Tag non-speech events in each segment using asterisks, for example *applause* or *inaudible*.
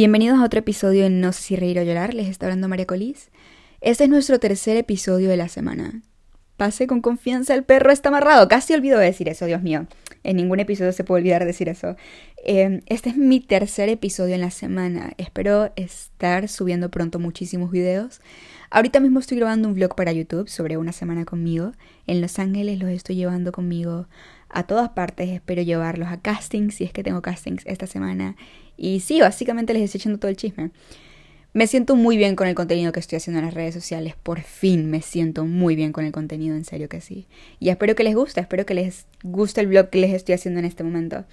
Bienvenidos a otro episodio de No sé si reír o llorar, les está hablando María Colís. Este es nuestro tercer episodio de la semana. Pase con confianza, el perro está amarrado. Casi olvido de decir eso, Dios mío. En ningún episodio se puede olvidar decir eso. Eh, este es mi tercer episodio en la semana. Espero estar subiendo pronto muchísimos videos. Ahorita mismo estoy grabando un vlog para YouTube sobre una semana conmigo. En Los Ángeles los estoy llevando conmigo a todas partes. Espero llevarlos a castings, si es que tengo castings esta semana. Y sí, básicamente les estoy echando todo el chisme. Me siento muy bien con el contenido que estoy haciendo en las redes sociales. Por fin me siento muy bien con el contenido, en serio que sí. Y espero que les guste, espero que les guste el blog que les estoy haciendo en este momento.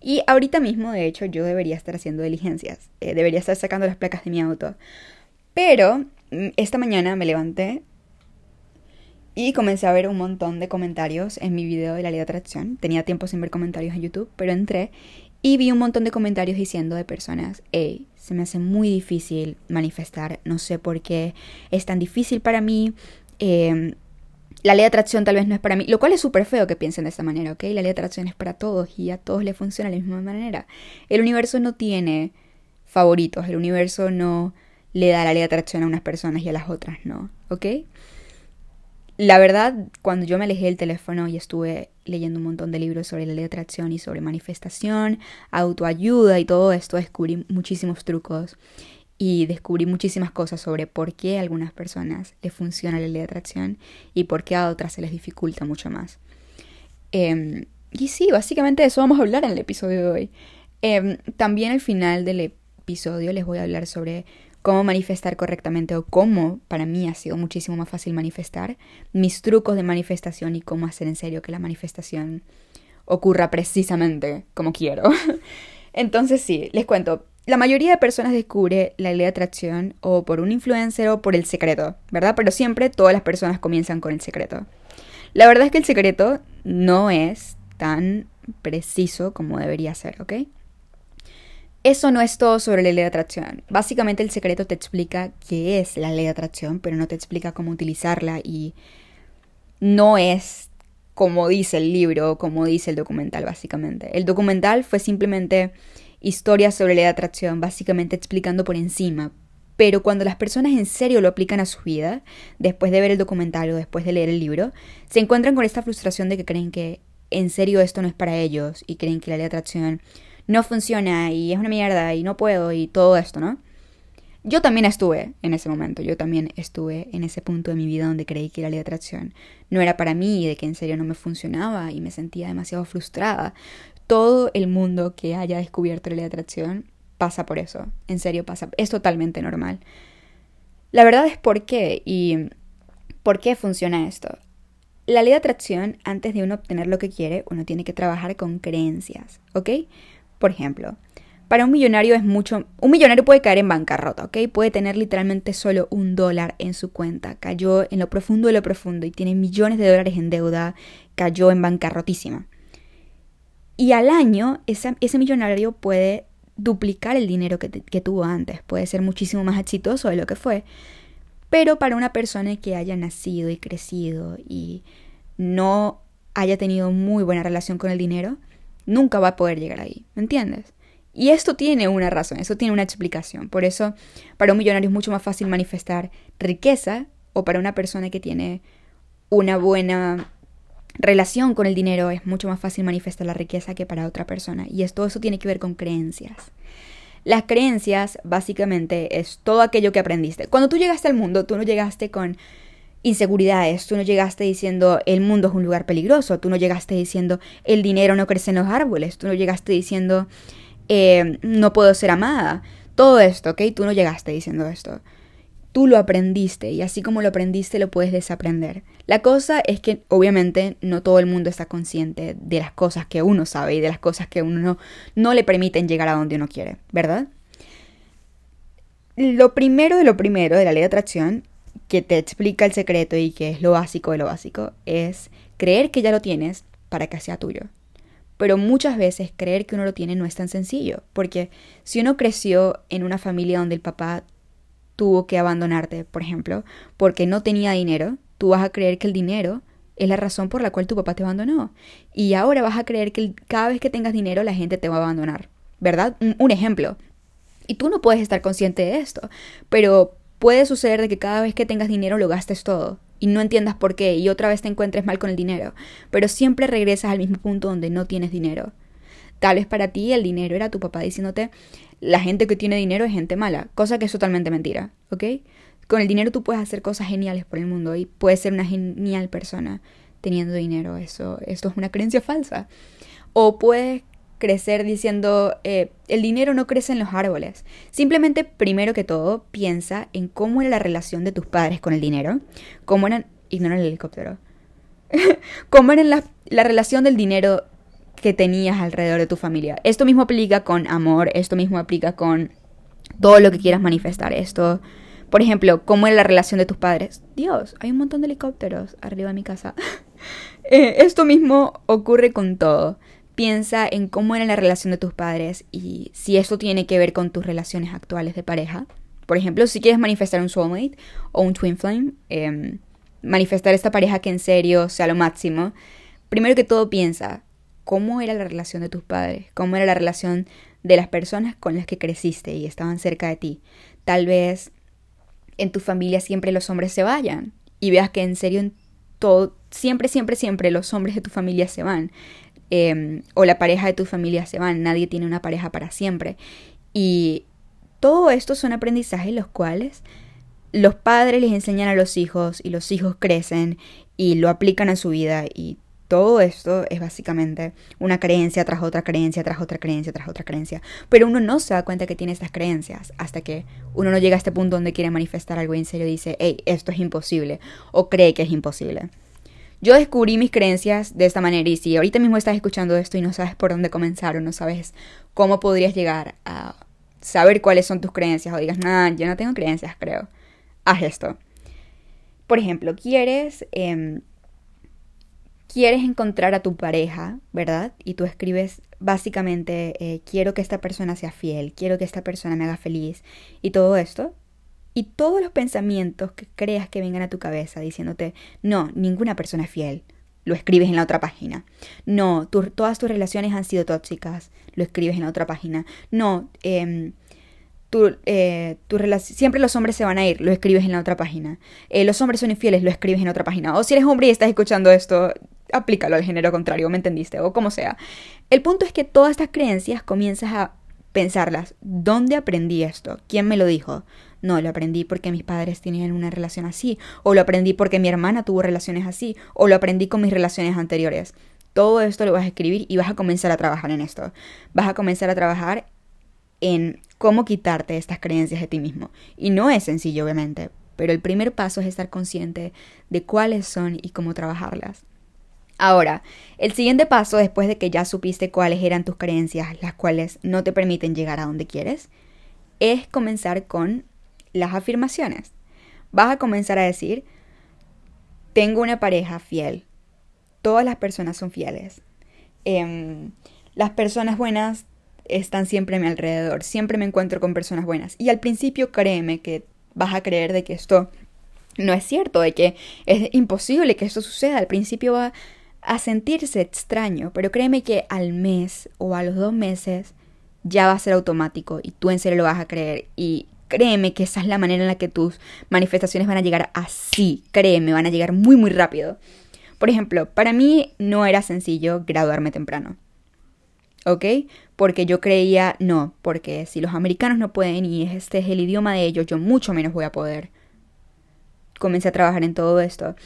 Y ahorita mismo, de hecho, yo debería estar haciendo diligencias. Eh, debería estar sacando las placas de mi auto. Pero mm, esta mañana me levanté y comencé a ver un montón de comentarios en mi video de la ley de atracción. Tenía tiempo sin ver comentarios en YouTube, pero entré y vi un montón de comentarios diciendo de personas, hey, se me hace muy difícil manifestar, no sé por qué es tan difícil para mí. Em, la ley de atracción tal vez no es para mí, lo cual es súper feo que piensen de esta manera, ¿ok? La ley de atracción es para todos y a todos les funciona de la misma manera. El universo no tiene favoritos, el universo no le da la ley de atracción a unas personas y a las otras no, ¿ok? La verdad, cuando yo me alejé del teléfono y estuve leyendo un montón de libros sobre la ley de atracción y sobre manifestación, autoayuda y todo esto, descubrí muchísimos trucos y descubrí muchísimas cosas sobre por qué a algunas personas les funciona la ley de atracción y por qué a otras se les dificulta mucho más. Em, y sí, básicamente de eso vamos a hablar en el episodio de hoy. Em, también al final del episodio les voy a hablar sobre cómo manifestar correctamente o cómo para mí ha sido muchísimo más fácil manifestar, mis trucos de manifestación y cómo hacer en serio que la manifestación ocurra precisamente como quiero. *laughs* Entonces sí, les cuento, la mayoría de personas descubre la ley de atracción o por un influencer o por el secreto, ¿verdad? Pero siempre todas las personas comienzan con el secreto. La verdad es que el secreto no es tan preciso como debería ser, ¿ok? Eso no es todo sobre la ley de atracción. Básicamente el secreto te explica qué es la ley de atracción, pero no te explica cómo utilizarla y no es como dice el libro, como dice el documental, básicamente. El documental fue simplemente historias sobre la ley de atracción, básicamente explicando por encima. Pero cuando las personas en serio lo aplican a su vida, después de ver el documental o después de leer el libro, se encuentran con esta frustración de que creen que en serio esto no es para ellos y creen que la ley de atracción no funciona y es una mierda y no puedo y todo esto, ¿no? Yo también estuve en ese momento, yo también estuve en ese punto de mi vida donde creí que la ley de atracción no era para mí y de que en serio no me funcionaba y me sentía demasiado frustrada. Todo el mundo que haya descubierto la ley de atracción pasa por eso, en serio pasa, es totalmente normal. La verdad es por qué y por qué funciona esto. La ley de atracción, antes de uno obtener lo que quiere, uno tiene que trabajar con creencias, ¿ok? Por ejemplo, para un millonario es mucho... Un millonario puede caer en bancarrota, ¿ok? Puede tener literalmente solo un dólar en su cuenta. Cayó en lo profundo de lo profundo y tiene millones de dólares en deuda. Cayó en bancarrotísima. Y al año ese, millonario puede duplicar el dinero que tuvo antes. Puede ser muchísimo más exitoso de lo que fue. Pero para una persona que haya nacido y crecido y no haya tenido muy buena relación con el dinero, nunca va a poder llegar ahí, ¿me entiendes? Y esto tiene una razón, eso tiene una explicación. Por eso, para un millonario es mucho más fácil manifestar riqueza o para una persona que tiene una buena relación con el dinero es mucho más fácil manifestar la riqueza que para otra persona. Y esto eso tiene que ver con creencias. Las creencias básicamente es todo aquello que aprendiste. Cuando tú llegaste al mundo, tú no llegaste con inseguridades. Tú no llegaste diciendo el mundo es un lugar peligroso. Tú no llegaste diciendo el dinero no crece en los árboles. Tú no llegaste diciendo eh, no puedo ser amada. Todo esto, ¿ok? Tú no llegaste diciendo esto. Tú lo aprendiste y así como lo aprendiste lo puedes desaprender. La cosa es que obviamente no todo el mundo está consciente de las cosas que uno sabe y de las cosas que uno no, no le permiten llegar a donde uno quiere, ¿verdad? Lo primero de lo primero de la ley de atracción que te explica el secreto y que es lo básico de lo básico, es creer que ya lo tienes para que sea tuyo. Pero muchas veces creer que uno lo tiene no es tan sencillo, porque si uno creció en una familia donde el papá tuvo que abandonarte, por ejemplo, porque no tenía dinero, tú vas a creer que el dinero es la razón por la cual tu papá te abandonó. Y ahora vas a creer que cada vez que tengas dinero la gente te va a abandonar, ¿verdad? Un, ejemplo. Y tú no puedes estar consciente de esto, pero puede suceder de que cada vez que tengas dinero lo gastes todo y no entiendas por qué y otra vez te encuentres mal con el dinero, pero siempre regresas al mismo punto donde no tienes dinero. Tal vez para ti el dinero era tu papá diciéndote, la gente que tiene dinero es gente mala, cosa que es totalmente mentira, ¿ok? Con el dinero tú puedes hacer cosas geniales por el mundo y puedes ser una genial persona teniendo dinero. Eso, esto es una creencia falsa. O puedes crecer diciendo, eh, el dinero no crece en los árboles. Simplemente, primero que todo, piensa en cómo era la relación de tus padres con el dinero, cómo eran, ignora el helicóptero, *laughs* cómo era la, la relación del dinero que tenías alrededor de tu familia. Esto mismo aplica con amor, esto mismo aplica con todo lo que quieras manifestar. Esto, por ejemplo, cómo era la relación de tus padres. Dios, hay un montón de helicópteros arriba de mi casa. *laughs* Eh, esto mismo ocurre con todo. Piensa en cómo era la relación de tus padres y si esto tiene que ver con tus relaciones actuales de pareja. Por ejemplo, si quieres manifestar un soulmate o un twin flame, em, manifestar esta pareja que en serio sea lo máximo, primero que todo piensa, cómo era la relación de tus padres, cómo era la relación de las personas con las que creciste y estaban cerca de ti. Tal vez en tu familia siempre los hombres se vayan y veas que en serio todo, siempre, siempre, siempre los hombres de tu familia se van. Em, o la pareja de tu familia se van, nadie tiene una pareja para siempre. Y todo esto son aprendizajes los cuales los padres les enseñan a los hijos y los hijos crecen y lo aplican a su vida y todo esto es básicamente una creencia tras otra creencia, tras otra creencia, tras otra creencia. Pero uno no se da cuenta que tiene estas creencias hasta que uno no llega a este punto donde quiere manifestar algo y en serio dice, hey, esto es imposible o cree que es imposible. Yo descubrí mis creencias de esta manera y si ahorita mismo estás escuchando esto y no sabes por dónde comenzar o no sabes cómo podrías llegar a saber cuáles son tus creencias o digas, nah, yo no tengo creencias, creo, haz esto. Por ejemplo, quieres... Em, quieres encontrar a tu pareja, ¿verdad? Y tú escribes básicamente, eh, quiero que esta persona sea fiel, quiero que esta persona me haga feliz y todo esto. Y todos los pensamientos que creas que vengan a tu cabeza diciéndote, no, ninguna persona es fiel, lo escribes en la otra página. No, todas tus relaciones han sido tóxicas, lo escribes en la otra página. No, eh, tu, eh, siempre los hombres se van a ir, lo escribes en la otra página. Eh, los hombres son infieles, lo escribes en otra página. O si eres hombre y estás escuchando esto, aplícalo al género contrario, ¿me entendiste? O como sea. El punto es que todas estas creencias comienzas a pensarlas. ¿Dónde aprendí esto? ¿Quién me lo dijo? No, lo aprendí porque mis padres tenían una relación así, o lo aprendí porque mi hermana tuvo relaciones así, o lo aprendí con mis relaciones anteriores. Todo esto lo vas a escribir y vas a comenzar a trabajar en esto. Vas a comenzar a trabajar en cómo quitarte estas creencias de ti mismo. Y no es sencillo, obviamente, pero el primer paso es estar consciente de cuáles son y cómo trabajarlas. Ahora, el siguiente paso, después de que ya supiste cuáles eran tus creencias, las cuales no te permiten llegar a donde quieres, es comenzar con las afirmaciones. Vas a comenzar a decir, tengo una pareja fiel. Todas las personas son fieles. Em, las personas buenas están siempre a mi alrededor. Siempre me encuentro con personas buenas. Y al principio créeme que vas a creer de que esto no es cierto, de que es imposible que esto suceda. Al principio va a sentirse extraño, pero créeme que al mes o a los dos meses ya va a ser automático y tú en serio lo vas a creer y créeme que esa es la manera en la que tus manifestaciones van a llegar así, créeme, van a llegar muy muy rápido. Por ejemplo, para mí no era sencillo graduarme temprano. ¿Ok? Porque yo creía, no, porque si los americanos no pueden y este es el idioma de ellos, yo mucho menos voy a poder. Comencé a trabajar en todo esto.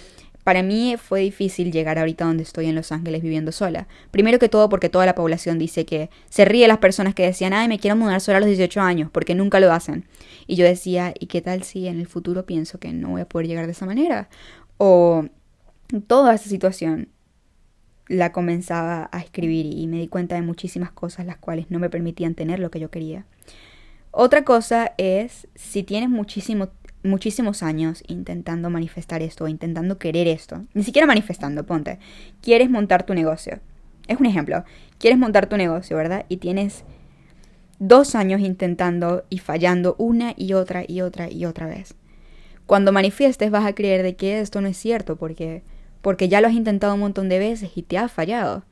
Para mí fue difícil llegar ahorita donde estoy en Los Ángeles viviendo sola. Primero que todo porque toda la población dice que se ríe las personas que decían, ay, me quiero mudar sola a los 18 años, porque nunca lo hacen. Y yo decía, ¿y qué tal si en el futuro pienso que no voy a poder llegar de esa manera? O toda esa situación la comenzaba a escribir y me di cuenta de muchísimas cosas las cuales no me permitían tener lo que yo quería. Otra cosa es, si tienes muchísimo muchísimos años intentando manifestar esto, intentando querer esto, ni siquiera manifestando, ponte, quieres montar tu negocio. Es un ejemplo, quieres montar tu negocio, ¿verdad? Y tienes dos años intentando y fallando una y otra y otra y otra vez. Cuando manifiestes vas a creer de que esto no es cierto porque, porque ya lo has intentado un montón de veces y te ha fallado.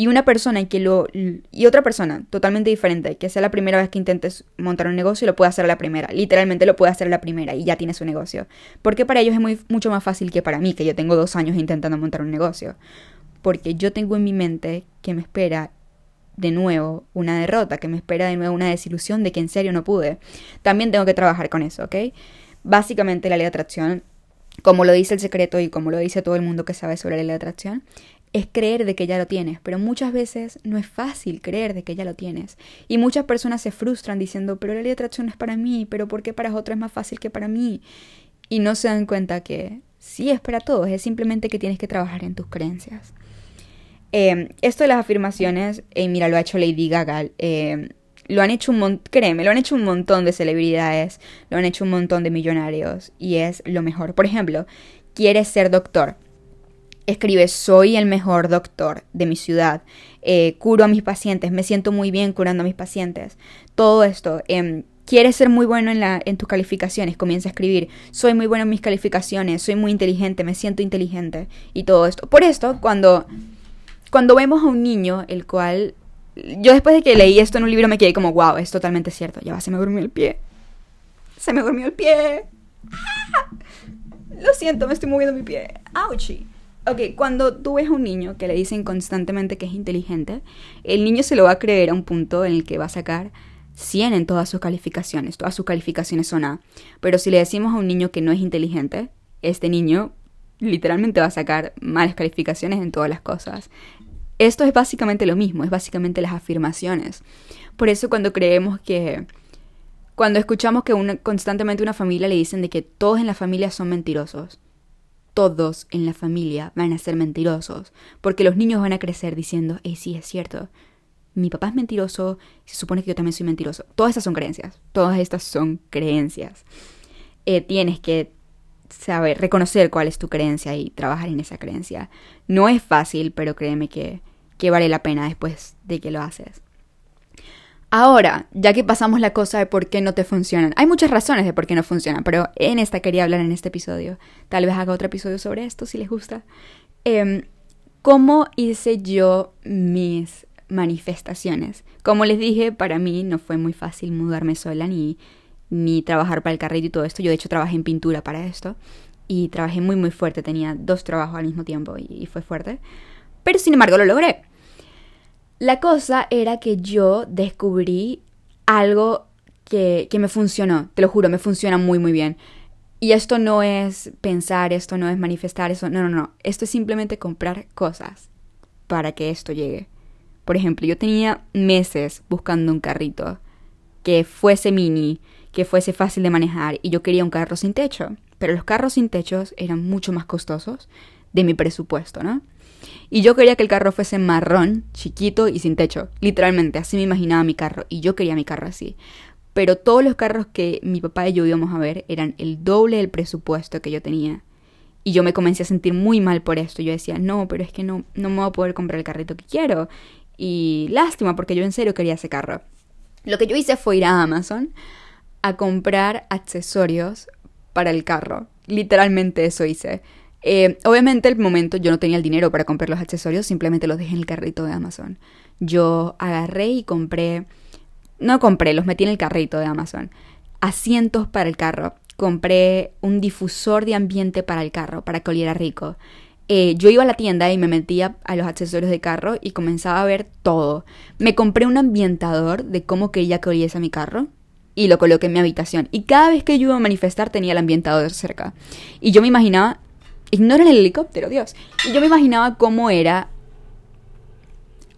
Y una persona que lo y otra persona totalmente diferente, que sea la primera vez que intentes montar un negocio, lo puede hacer a la primera. Literalmente lo puede hacer a la primera y ya tiene su negocio. Porque para ellos es mucho más fácil que para mí, que yo tengo dos años intentando montar un negocio. Porque yo tengo en mi mente que me espera de nuevo una derrota, que me espera de nuevo una desilusión de que en serio no pude. También tengo que trabajar con eso, ¿ok? Básicamente la ley de atracción, como lo dice el secreto y como lo dice todo el mundo que sabe sobre la ley de atracción, es creer de que ya lo tienes, pero muchas veces no es fácil creer de que ya lo tienes. Y muchas personas se frustran diciendo, pero la ley de atracción es para mí, pero ¿por qué para otros es más fácil que para mí? Y no se dan cuenta que sí es para todos, es simplemente que tienes que trabajar en tus creencias. Eh, esto de las afirmaciones, eh, mira, lo ha hecho Lady Gaga. Eh, lo han hecho un montón, créeme, lo han hecho un montón de celebridades, lo han hecho un montón de millonarios y es lo mejor. Por ejemplo, quieres ser doctor. Escribe, soy el mejor doctor de mi ciudad, curo a mis pacientes, me siento muy bien curando a mis pacientes. Todo esto, em, quieres ser muy bueno en, la, en tus calificaciones, comienza a escribir, soy muy bueno en mis calificaciones, soy muy inteligente, me siento inteligente y todo esto. Por esto, cuando cuando vemos a un niño, el cual... Yo después de que leí esto en un libro me quedé como, wow, es totalmente cierto. Ya va, se me durmió el pie. Se me durmió el pie. ¡Ah! Lo siento, me estoy moviendo mi pie. ¡Auchi! Ok, cuando tú ves a un niño que le dicen constantemente que es inteligente, el niño se lo va a creer a un punto en el que va a sacar 100 en todas sus calificaciones. Todas sus calificaciones son A. Pero si le decimos a un niño que no es inteligente, este niño literalmente va a sacar malas calificaciones en todas las cosas. Esto es básicamente lo mismo, es básicamente las afirmaciones. Por eso cuando creemos que... Cuando escuchamos que una, constantemente una familia le dicen de que todos en la familia son mentirosos, todos en la familia van a ser mentirosos, porque los niños van a crecer diciendo, hey, sí, es cierto, mi papá es mentiroso, se supone que yo también soy mentiroso. Todas estas son creencias, todas estas son creencias. Eh, tienes que saber, reconocer cuál es tu creencia y trabajar en esa creencia. No es fácil, pero créeme que, que vale la pena después de que lo haces. Ahora, ya que pasamos la cosa de por qué no te funcionan, hay muchas razones de por qué no funcionan, pero en esta quería hablar en este episodio. Tal vez haga otro episodio sobre esto si les gusta. Em, ¿Cómo hice yo mis manifestaciones? Como les dije, para mí no fue muy fácil mudarme sola ni ni trabajar para el carrito y todo esto. Yo de hecho trabajé en pintura para esto y trabajé muy muy fuerte, tenía dos trabajos al mismo tiempo y, fue fuerte. Pero sin embargo lo logré. La cosa era que yo descubrí algo que, que me funcionó, te lo juro, me funciona muy muy bien. Y esto no es pensar, esto no es manifestar, eso, no, no, no. Esto es simplemente comprar cosas para que esto llegue. Por ejemplo, yo tenía meses buscando un carrito que fuese mini, que fuese fácil de manejar y yo quería un carro sin techo, pero los carros sin techos eran mucho más costosos de mi presupuesto, ¿no? Y yo quería que el carro fuese marrón, chiquito y sin techo. Literalmente, así me imaginaba mi carro. Y yo quería mi carro así. Pero todos los carros que mi papá y yo íbamos a ver eran el doble del presupuesto que yo tenía. Y yo me comencé a sentir muy mal por esto. Yo decía, no, pero es que no, no me voy a poder comprar el carrito que quiero. Y lástima, porque yo en serio quería ese carro. Lo que yo hice fue ir a Amazon a comprar accesorios para el carro. Literalmente eso hice. Eh, obviamente el momento yo no tenía el dinero para comprar los accesorios, simplemente los dejé en el carrito de Amazon. Yo agarré y compré, no compré, los metí en el carrito de Amazon. Asientos para el carro. Compré un difusor de ambiente para el carro, para que oliera rico. Eh, yo iba a la tienda y me metía a los accesorios de carro y comenzaba a ver todo. Me compré un ambientador de cómo quería que oliese mi carro y lo coloqué en mi habitación. Y cada vez que yo iba a manifestar tenía el ambientador cerca. Y yo me imaginaba, ignora el helicóptero, Dios. Y yo me imaginaba cómo era...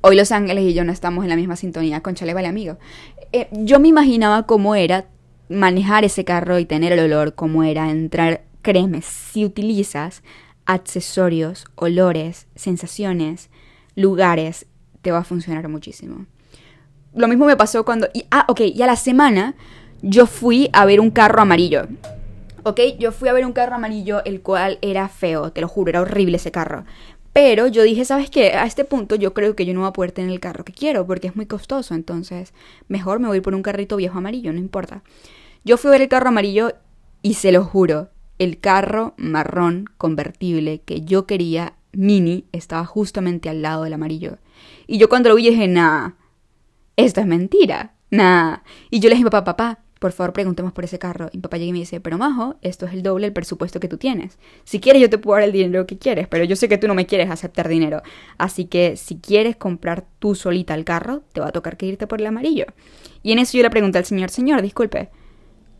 Hoy Los Ángeles y yo no estamos en la misma sintonía, conchale, vale amigo. Eh, yo me imaginaba cómo era manejar ese carro y tener el olor, cómo era entrar, créeme, si utilizas accesorios, olores, sensaciones, lugares, te va a funcionar muchísimo lo mismo me pasó cuando... Ah, ok, y a la semana yo fui a ver un carro amarillo. ¿Ok? Yo fui a ver un carro amarillo, el cual era feo, te lo juro, era horrible ese carro. Pero yo dije, ¿sabes qué? A este punto yo creo que yo no voy a poder tener el carro que quiero porque es muy costoso. Entonces, mejor me voy por un carrito viejo amarillo, no importa. Yo fui a ver el carro amarillo y se lo juro, el carro marrón convertible que yo quería, mini, estaba justamente al lado del amarillo. Y yo cuando lo vi dije, nah, esto es mentira, nah. Y yo le dije, papá, papá, por favor preguntemos por ese carro. Y papá llega y me dice, pero Majo, esto es el doble del presupuesto que tú tienes. Si quieres yo te puedo dar el dinero que quieres, pero yo sé que tú no me quieres aceptar dinero. Así que si quieres comprar tú solita el carro, te va a tocar que irte por el amarillo. Y en eso yo le pregunté al señor, señor, disculpe,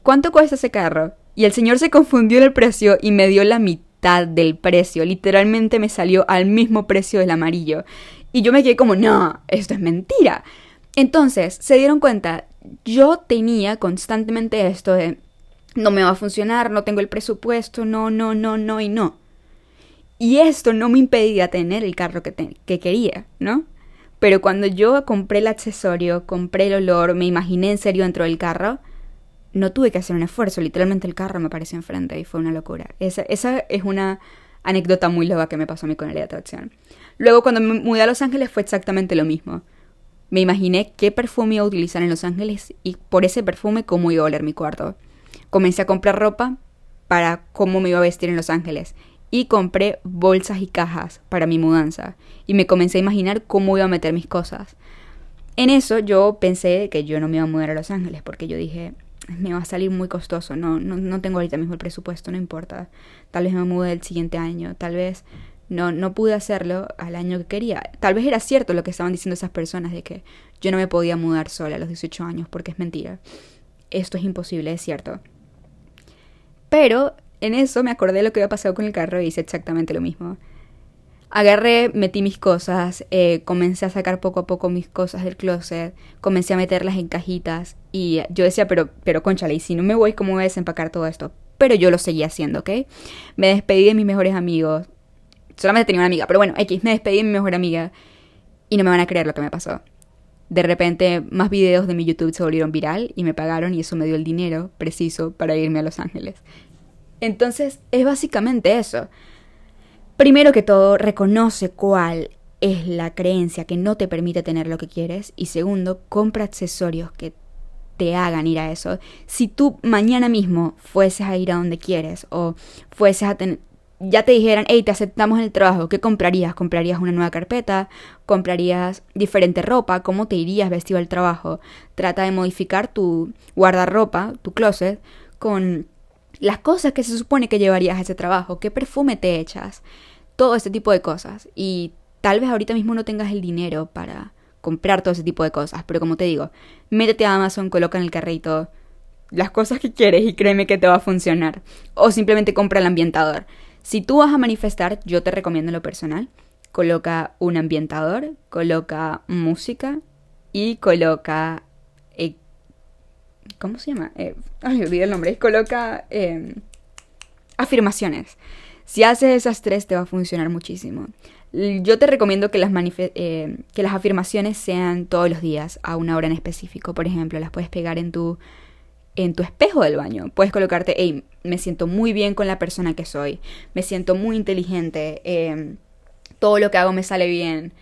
¿cuánto cuesta ese carro? Y el señor se confundió en el precio y me dio la mitad del precio. Literalmente me salió al mismo precio del amarillo. Y yo me quedé como, no, esto es mentira. Entonces, se dieron cuenta, yo tenía constantemente esto de no me va a funcionar, no tengo el presupuesto, no, no, no, no y no. Y esto no me impedía tener el carro que, que quería, ¿no? Pero cuando yo compré el accesorio, compré el olor, me imaginé en serio dentro del carro, no tuve que hacer un esfuerzo, literalmente el carro me apareció enfrente y fue una locura. Esa, esa es una anécdota muy loca que me pasó a mí con el de atracción. Luego cuando me mudé a Los Ángeles fue exactamente lo mismo. Me imaginé qué perfume iba a utilizar en Los Ángeles y por ese perfume cómo iba a oler mi cuarto. Comencé a comprar ropa para cómo me iba a vestir en Los Ángeles y compré bolsas y cajas para mi mudanza y me comencé a imaginar cómo iba a meter mis cosas. En eso yo pensé que yo no me iba a mudar a Los Ángeles porque yo dije, me va a salir muy costoso, no, no, no tengo ahorita mismo el presupuesto, no importa. Tal vez me mude el siguiente año, tal vez no, no pude hacerlo al año que quería. Tal vez era cierto lo que estaban diciendo esas personas de que yo no me podía mudar sola a los 18 años porque es mentira. Esto es imposible, es cierto. Pero en eso me acordé de lo que había pasado con el carro y hice exactamente lo mismo. Agarré, metí mis cosas, eh, comencé a sacar poco a poco mis cosas del closet, comencé a meterlas en cajitas y yo decía, pero, pero conchale, y si no me voy, ¿cómo voy a desempacar todo esto? Pero yo lo seguía haciendo, ¿ok? Me despedí de mis mejores amigos, Solamente tenía una amiga, pero bueno, X, me despedí de mi mejor amiga y no me van a creer lo que me pasó. De repente, más videos de mi YouTube se volvieron viral y me pagaron y eso me dio el dinero preciso para irme a Los Ángeles. Entonces, es básicamente eso. Primero que todo, reconoce cuál es la creencia que no te permite tener lo que quieres y segundo, compra accesorios que te hagan ir a eso. Si tú mañana mismo fueses a ir a donde quieres o fueses a tener ya te dijeran, hey, te aceptamos en el trabajo, ¿qué comprarías? ¿Comprarías una nueva carpeta? ¿Comprarías diferente ropa? ¿Cómo te irías vestido al trabajo? Trata de modificar tu guardarropa, tu closet, con las cosas que se supone que llevarías a ese trabajo. ¿Qué perfume te echas? Todo ese tipo de cosas. Y tal vez ahorita mismo no tengas el dinero para comprar todo ese tipo de cosas, pero como te digo, métete a Amazon, coloca en el carrito las cosas que quieres y créeme que te va a funcionar. O simplemente compra el ambientador. Si tú vas a manifestar, yo te recomiendo lo personal, coloca un ambientador, coloca música y coloca... Eh, ¿Cómo se llama? Eh, *laughs* ay, olvidé el nombre. Coloca em, afirmaciones. Si haces esas tres te va a funcionar muchísimo. Yo te recomiendo que las, eh, que las afirmaciones sean todos los días a una hora en específico. Por ejemplo, las puedes pegar en tu en tu espejo del baño. Puedes colocarte, hey, me siento muy bien con la persona que soy, me siento muy inteligente, em, todo lo que hago me sale bien.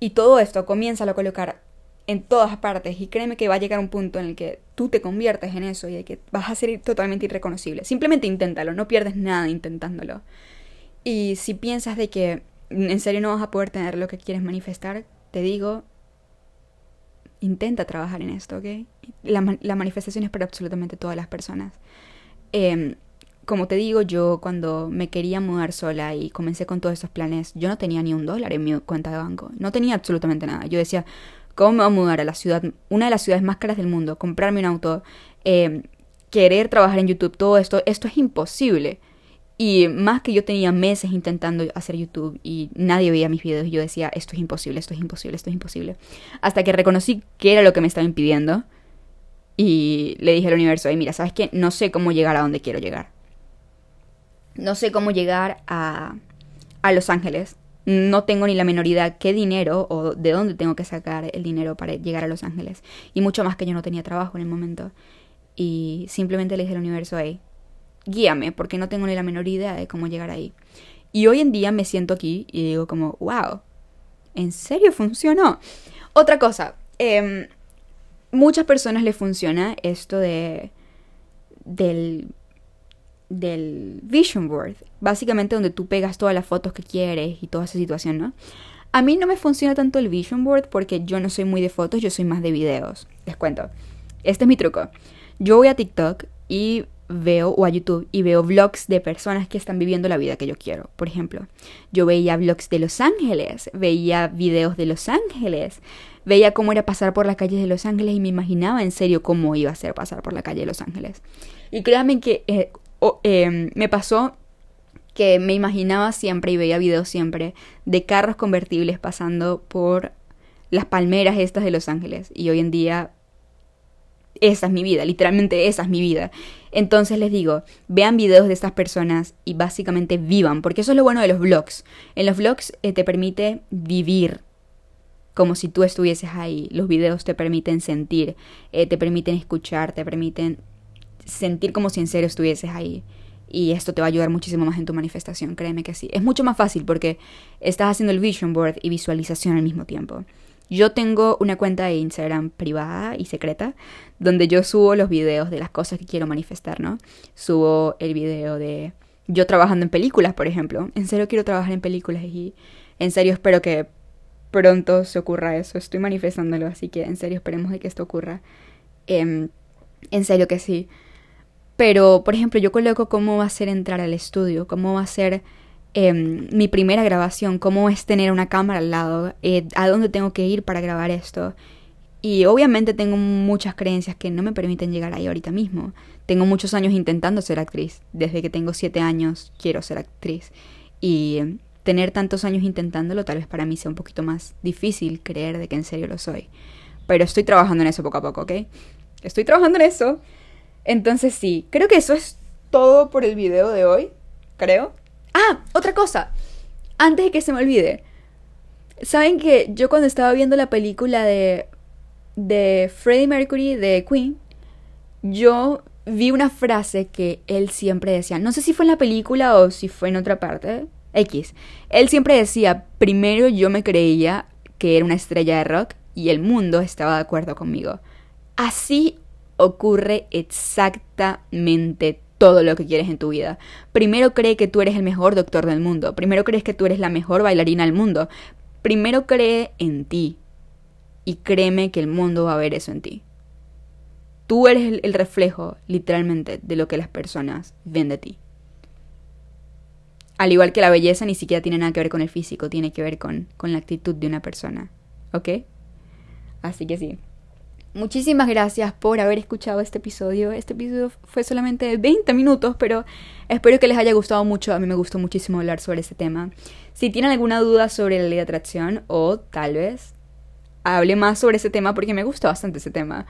Y todo esto comienza a colocar en todas partes y créeme que va a llegar un punto en el que tú te conviertes en eso y que vas a ser totalmente irreconocible. Simplemente inténtalo, no pierdes nada intentándolo. Y si piensas de que en serio no vas a poder tener lo que quieres manifestar, te digo, intenta trabajar en esto, ¿ok? La, la manifestación es para absolutamente todas las personas. Em, como te digo, yo cuando me quería mudar sola y comencé con todos esos planes, yo no tenía ni un dólar en mi cuenta de banco. No tenía absolutamente nada. Yo decía, ¿cómo me voy a mudar a la ciudad, una de las ciudades más caras del mundo, comprarme un auto, em, querer trabajar en YouTube, todo esto? Esto es imposible. Y más que yo tenía meses intentando hacer YouTube y nadie veía mis videos y yo decía, esto es imposible, esto es imposible, esto es imposible. Hasta que reconocí qué era lo que me estaba impidiendo y le dije al universo, ay mira, ¿sabes qué? No sé cómo llegar a donde quiero llegar. No sé cómo llegar a, a Los Ángeles. No tengo ni la menor idea qué dinero o de dónde tengo que sacar el dinero para llegar a Los Ángeles. Y mucho más que yo no tenía trabajo en el momento. Y simplemente le dije al universo, hey, guíame, porque no tengo ni la menor idea de cómo llegar ahí. Y hoy en día me siento aquí y digo como, wow, ¿en serio funcionó? Otra cosa, eh, muchas personas le funciona esto de del del vision board, básicamente donde tú pegas todas las fotos que quieres y toda esa situación, ¿no? A mí no me funciona tanto el vision board porque yo no soy muy de fotos, yo soy más de videos. Les cuento. Este es mi truco. Yo voy a TikTok y veo, o a YouTube, y veo vlogs de personas que están viviendo la vida que yo quiero. Por ejemplo, yo veía vlogs de Los Ángeles, veía videos de Los Ángeles, veía cómo era pasar por las calles de Los Ángeles y me imaginaba en serio cómo iba a ser pasar por la calle de Los Ángeles. Y créanme que eh, em, me pasó que me imaginaba siempre y veía videos siempre de carros convertibles pasando por las palmeras estas de Los Ángeles. Y hoy en día esa es mi vida, literalmente esa es mi vida. Entonces les digo, vean videos de estas personas y básicamente vivan, porque eso es lo bueno de los vlogs. En los vlogs eh, te permite vivir como si tú estuvieses ahí. Los videos te permiten sentir, eh, te permiten escuchar, te permiten sentir como si en serio estuvieses ahí. Y esto te va a ayudar muchísimo más en tu manifestación, créeme que sí. Es mucho más fácil porque estás haciendo el vision board y visualización al mismo tiempo. Yo tengo una cuenta de Instagram privada y secreta donde yo subo los videos de las cosas que quiero manifestar, ¿no? Subo el video de yo trabajando en películas, por ejemplo. En serio quiero trabajar en películas y en serio espero que pronto se ocurra eso. Estoy manifestándolo, así que en serio esperemos de que esto ocurra. Em, en serio que sí. Pero, por ejemplo, yo coloco cómo va a ser entrar al estudio, cómo va a ser Em, mi primera grabación, cómo es tener una cámara al lado, eh, a dónde tengo que ir para grabar esto. Y obviamente tengo muchas creencias que no me permiten llegar ahí ahorita mismo. Tengo muchos años intentando ser actriz. Desde que tengo siete años quiero ser actriz. Y em, tener tantos años intentándolo tal vez para mí sea un poquito más difícil creer de que en serio lo soy. Pero estoy trabajando en eso poco a poco, ¿ok? Estoy trabajando en eso. Entonces sí, creo que eso es todo por el video de hoy. Creo. Ah, otra cosa. Antes de que se me olvide. Saben que yo cuando estaba viendo la película de de Freddie Mercury de Queen, yo vi una frase que él siempre decía, no sé si fue en la película o si fue en otra parte, X. Él siempre decía, primero yo me creía que era una estrella de rock y el mundo estaba de acuerdo conmigo. Así ocurre exactamente todo lo que quieres en tu vida. Primero cree que tú eres el mejor doctor del mundo. Primero crees que tú eres la mejor bailarina del mundo. Primero cree en ti. Y créeme que el mundo va a ver eso en ti. Tú eres el, reflejo, literalmente, de lo que las personas ven de ti. Al igual que la belleza ni siquiera tiene nada que ver con el físico, tiene que ver con, con la actitud de una persona. ¿Ok? Así que sí. Muchísimas gracias por haber escuchado este episodio. Este episodio fue solamente de 20 minutos, pero espero que les haya gustado mucho. A mí me gustó muchísimo hablar sobre este tema. Si tienen alguna duda sobre la ley de atracción o tal vez hable más sobre ese tema porque me gusta bastante ese tema.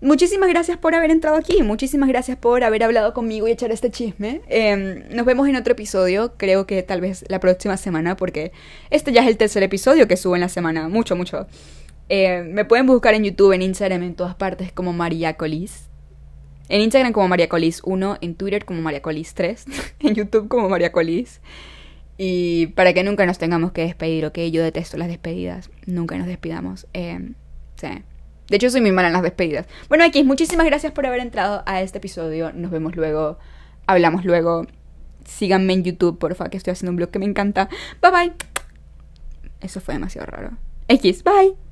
Muchísimas gracias por haber entrado aquí, muchísimas gracias por haber hablado conmigo y echar este chisme. Em, nos vemos en otro episodio, creo que tal vez la próxima semana, porque este ya es el tercer episodio que subo en la semana, mucho, mucho. Eh, me pueden buscar en YouTube, en Instagram, en todas partes como María Colis. En Instagram como María Colis 1, en Twitter como María Colis 3, *laughs* en YouTube como María Colis. Y para que nunca nos tengamos que despedir, ¿ok? Yo detesto las despedidas. Nunca nos despidamos. Eh, sí. De hecho, soy muy mala en las despedidas. Bueno, X, muchísimas gracias por haber entrado a este episodio. Nos vemos luego. Hablamos luego. Síganme en YouTube, porfa, que estoy haciendo un blog que me encanta. Bye bye. Eso fue demasiado raro. X, bye.